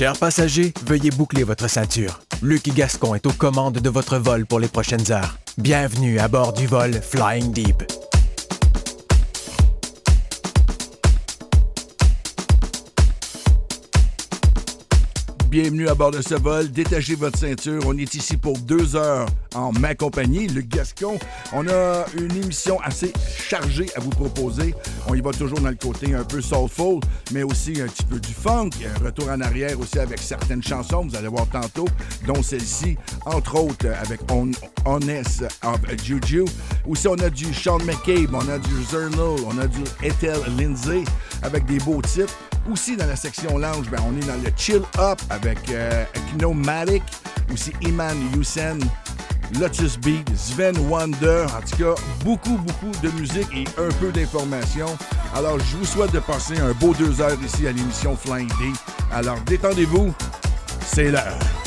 Chers passagers, veuillez boucler votre ceinture. Luc Gascon est aux commandes de votre vol pour les prochaines heures. Bienvenue à bord du vol Flying Deep. Bienvenue à bord de ce vol. Détachez votre ceinture. On est ici pour deux heures en ma compagnie, Luc Gascon. On a une émission assez chargée à vous proposer. On y va toujours dans le côté un peu soulful, mais aussi un petit peu du funk. Un retour en arrière aussi avec certaines chansons, vous allez voir tantôt, dont celle-ci, entre autres avec On Honest of Juju. Aussi, on a du Sean McCabe, on a du Zernal, on a du Ethel Lindsay avec des beaux titres. Aussi, dans la section lounge, ben, on est dans le Chill Up avec euh, Matic, aussi Iman Youssen, Lotus Beat, Sven Wonder. En tout cas, beaucoup, beaucoup de musique et un peu d'informations. Alors, je vous souhaite de passer un beau deux heures ici à l'émission Flying D. Alors, détendez-vous, c'est l'heure.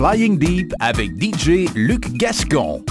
Flying Deep avec DJ Luc Gascon.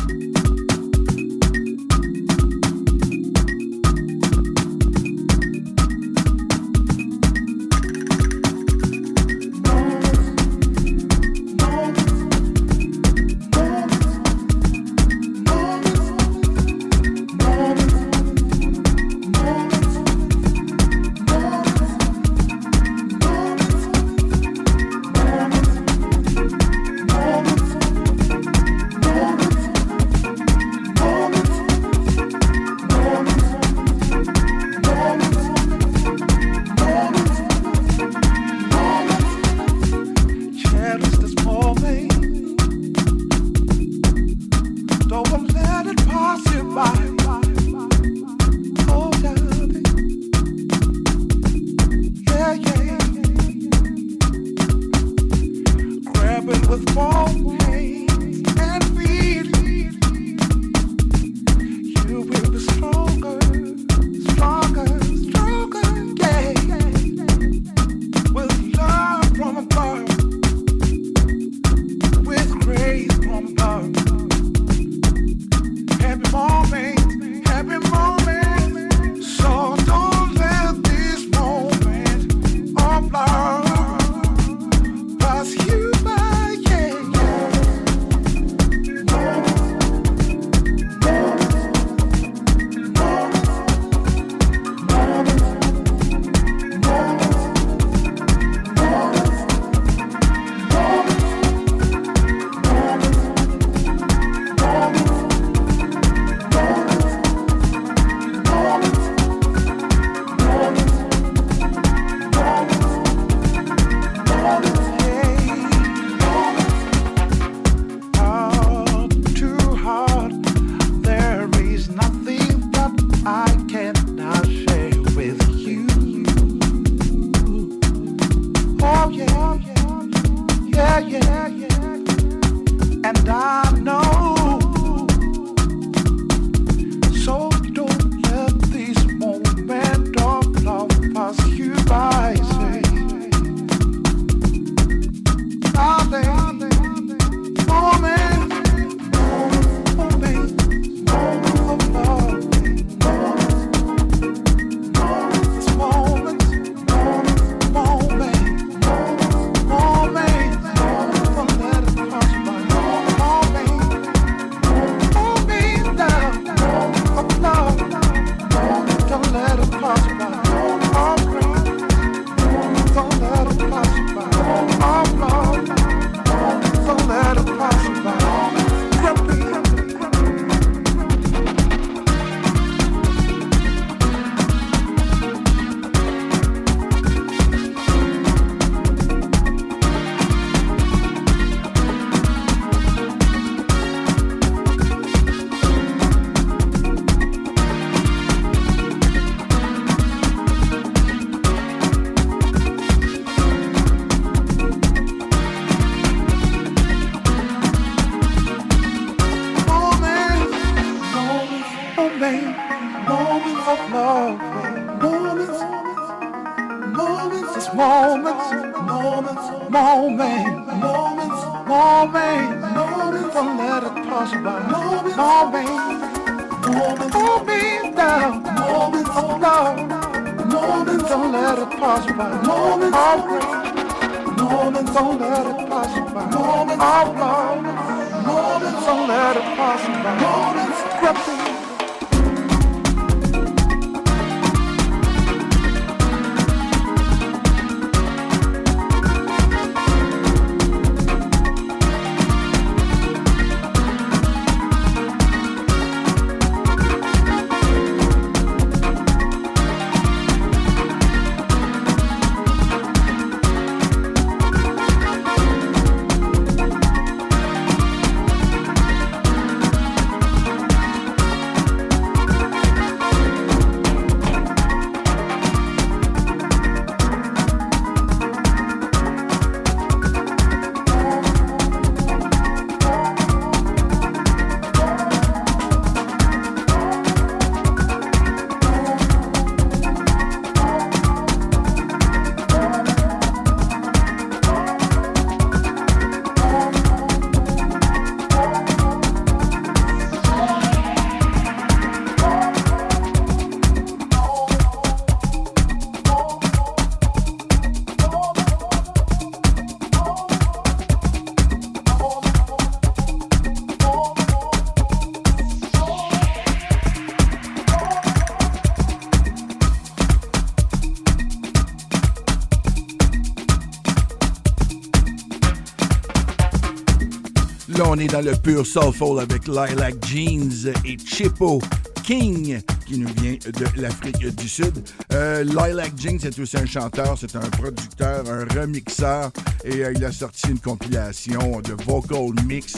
Le pur soulful avec Lilac Jeans et Chippo King qui nous vient de l'Afrique du Sud. Euh, Lilac Jeans c'est aussi un chanteur, c'est un producteur, un remixeur et euh, il a sorti une compilation de vocal mix,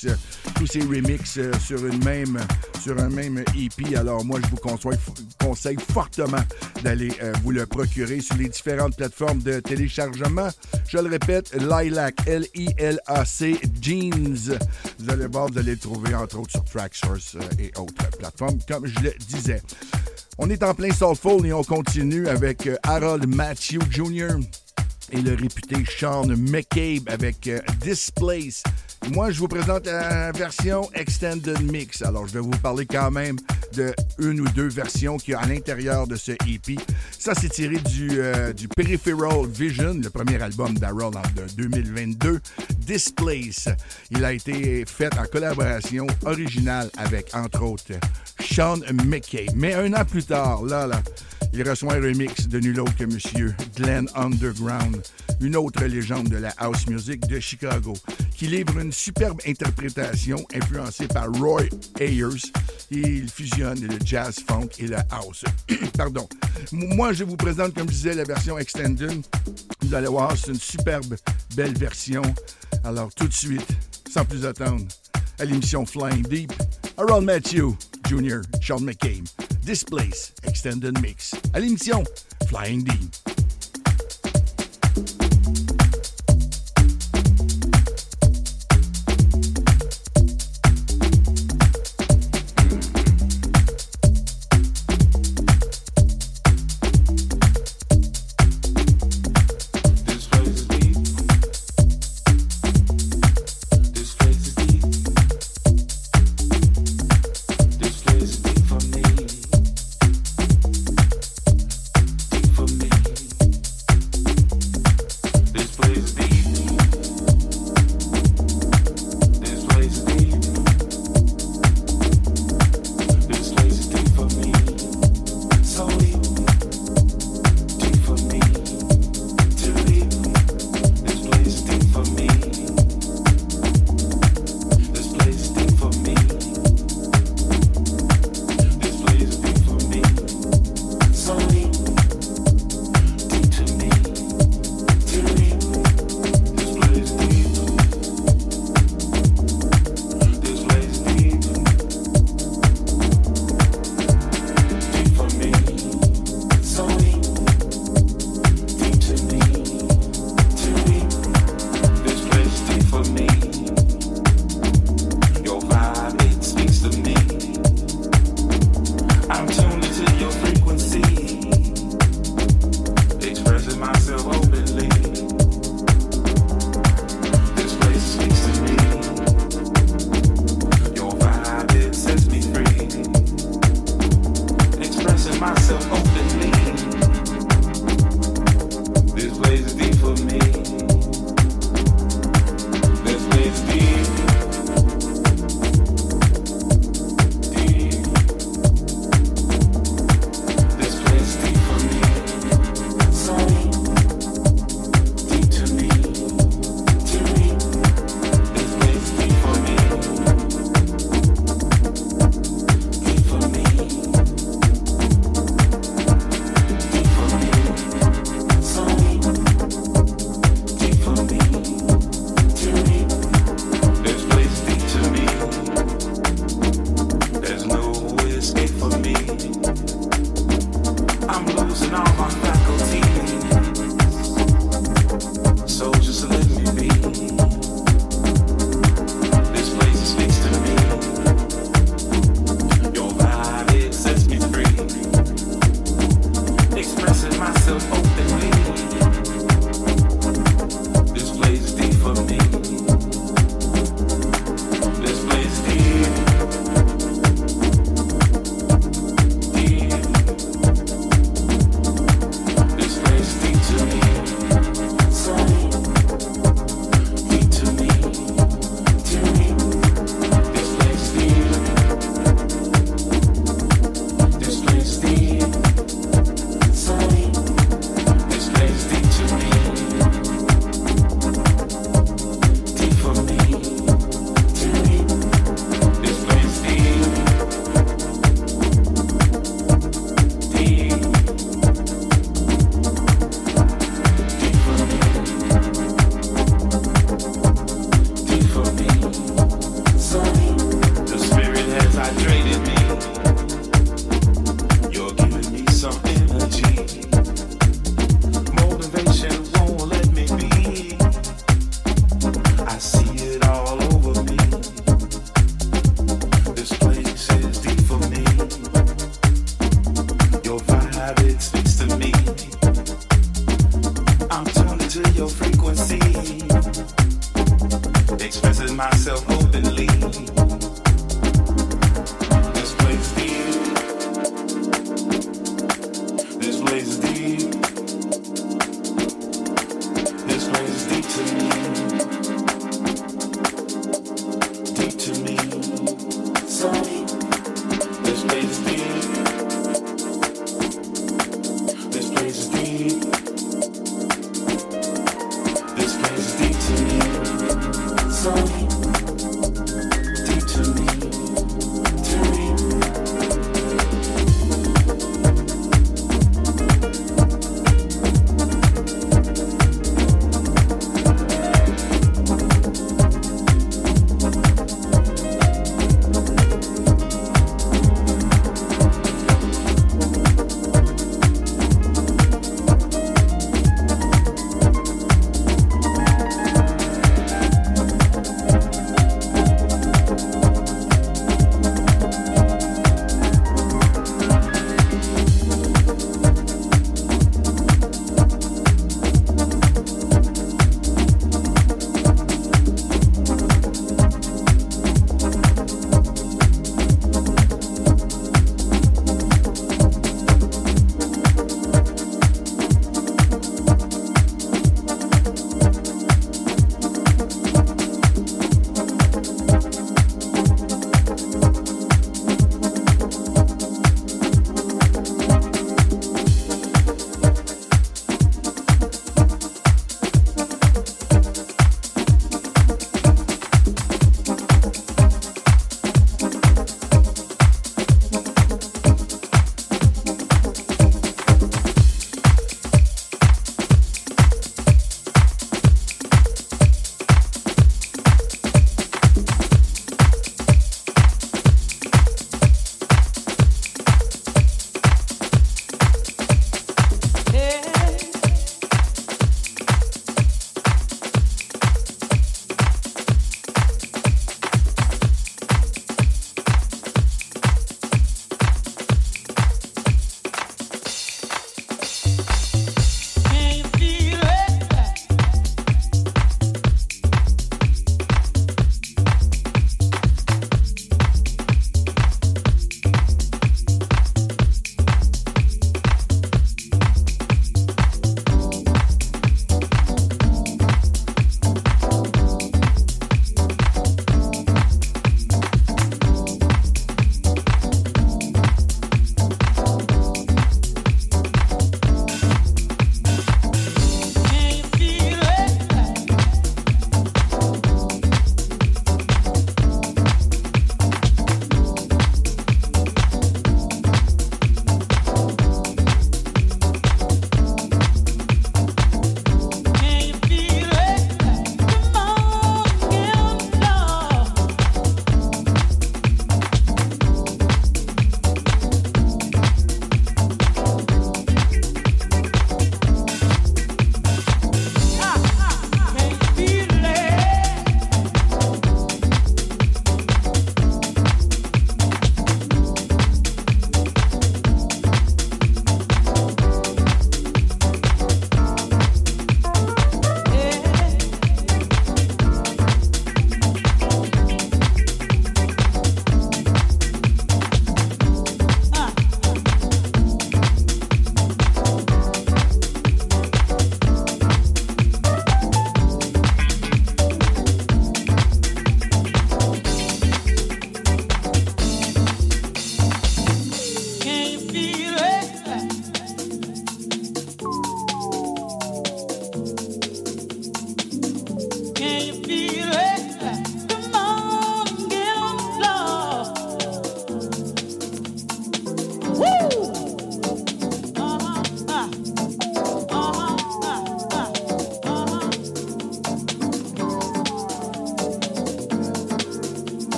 tous ces remix euh, sur une même sur un même EP. Alors moi je vous conseille, fortement d'aller vous le procurer sur les différentes plateformes de téléchargement. Je le répète, Lilac L-I-L-A-C Jeans. Vous allez voir, vous allez le trouver entre autres sur Tracksource et autres plateformes comme je le disais. On est en plein soulful et on continue avec euh, Harold Matthew Jr. et le réputé Sean McCabe avec euh, Displace. Moi, je vous présente la version Extended Mix. Alors, je vais vous parler quand même de une ou deux versions qu'il y a à l'intérieur de ce EP. Ça, c'est tiré du, euh, Peripheral Vision, le premier album d'Harold de 2022. Displace. Il a été fait en collaboration originale avec, entre autres, Sean McKay. Mais un an plus tard, là, là, il reçoit un remix de nul autre que Monsieur Glenn Underground, une autre légende de la house music de Chicago, qui livre une superbe interprétation influencée par Roy Ayers. Il fusionne le jazz funk et la house. Pardon. Moi, je vous présente, comme je disais, la version extended. Vous allez voir, c'est une superbe, belle version. Alors, tout de suite, sans plus attendre, à l'émission Flying Deep, Harold Matthew Jr., Sean McCabe, Displace Extended Mix. À l'émission Flying Deep.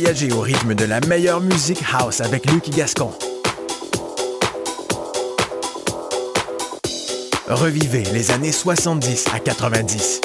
Voyagez au rythme de la meilleure musique house avec Lucky Gascon. Revivez les années 70 à 90.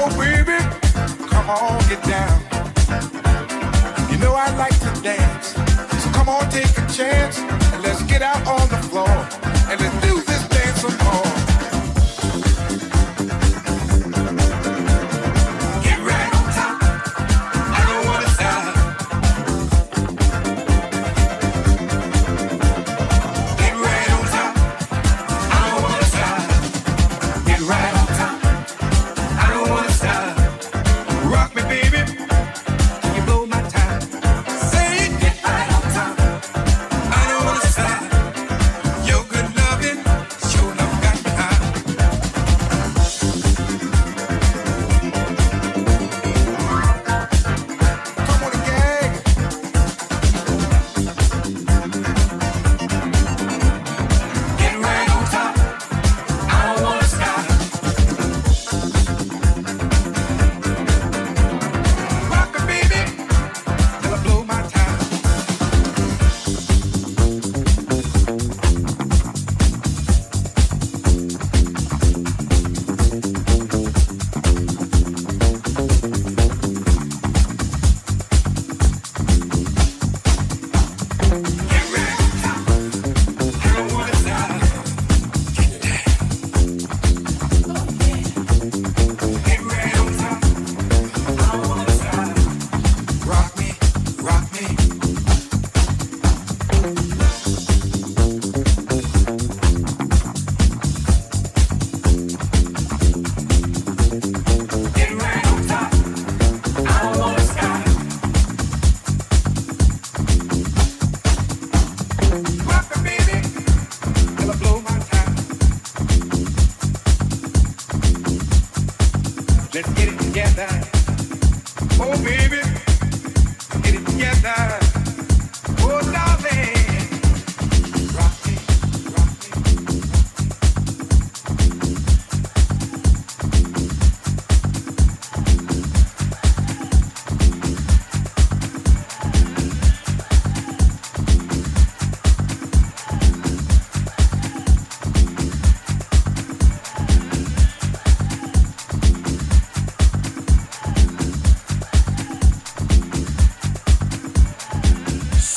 Oh baby, come on, get down. You know I like to dance, so come on, take a chance, and let's get out on the floor and let's do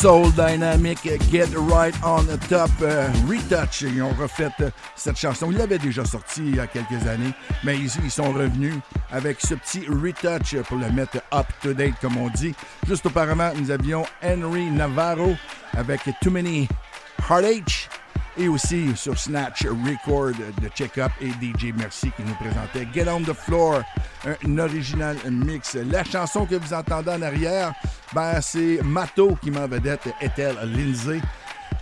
Soul Dynamic, Get Right on the Top, euh, Retouch. Ils ont refait euh, cette chanson. Ils l'avaient déjà sortie il y a quelques années, mais ils, ils, sont revenus avec ce petit retouch pour le mettre up to date, comme on dit. Juste auparavant, nous avions Henry Navarro avec Too Many Heartache et aussi sur Snatch Record de Check-Up et DJ Merci qui nous présentait Get on the Floor, un original mix. La chanson que vous entendez en arrière, ben, c'est Mato qui m'en vedette Ethel Lindsay.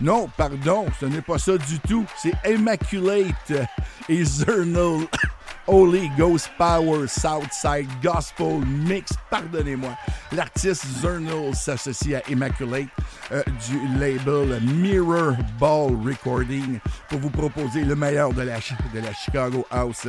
Non, pardon, ce n'est pas ça du tout. C'est Immaculate et Zernal Holy Ghost Power Southside Gospel Mix. Pardonnez-moi. L'artiste Zernal s'associe à Immaculate euh, du label Mirror Ball Recording pour vous proposer le meilleur de la, de la Chicago House.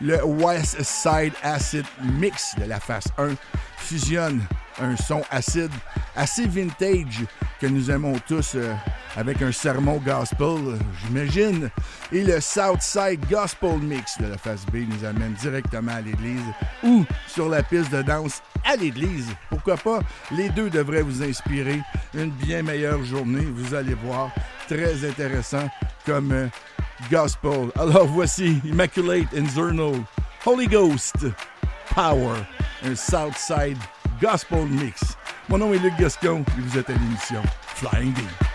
Le West Side Acid Mix de la face 1 fusionne un son acide assez vintage que nous aimons tous euh, avec un sermon gospel, j'imagine. Et le Southside Gospel Mix de la face B nous amène directement à l'église ou sur la piste de danse à l'église. Pourquoi pas? Les deux devraient vous inspirer une bien meilleure journée. Vous allez voir, très intéressant comme euh, gospel. Alors voici Immaculate Zernal Holy Ghost, Power, un Southside Gospel Mix. Mon nom est Luc Gascon et vous êtes à l'émission Flying Deep.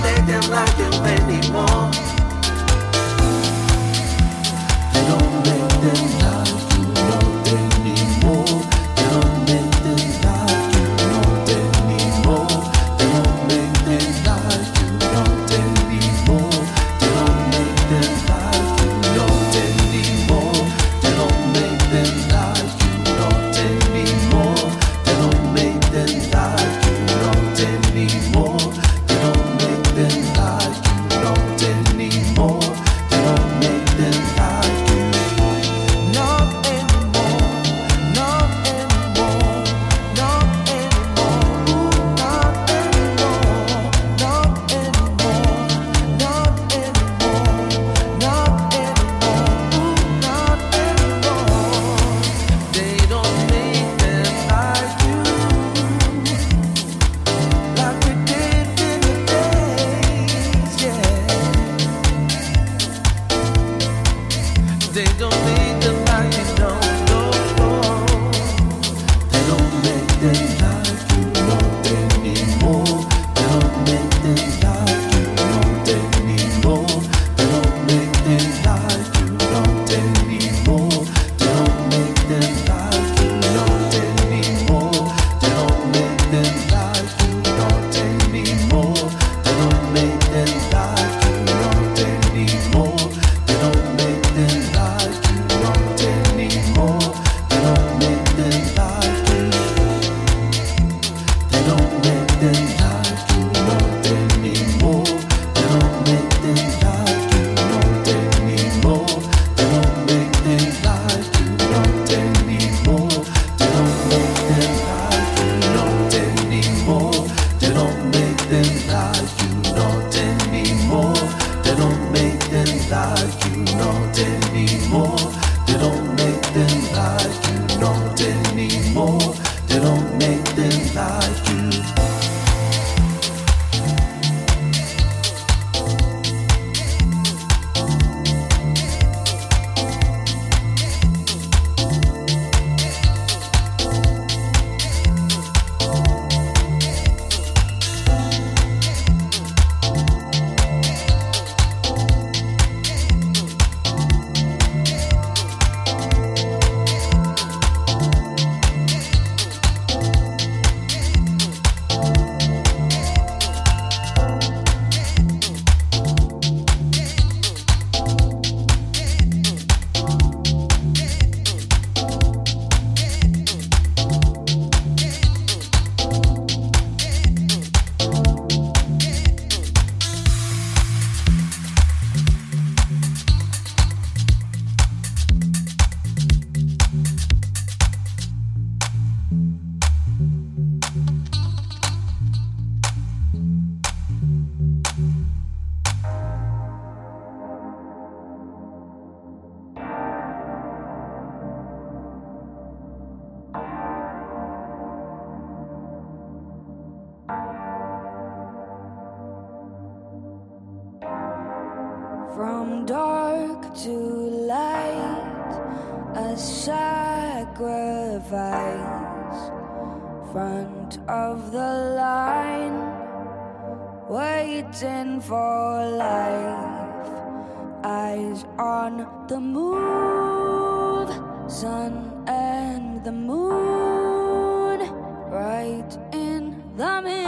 Don't them like you, not sacrifice, front of the line, waiting for life, eyes on the move, sun and the moon, right in the middle.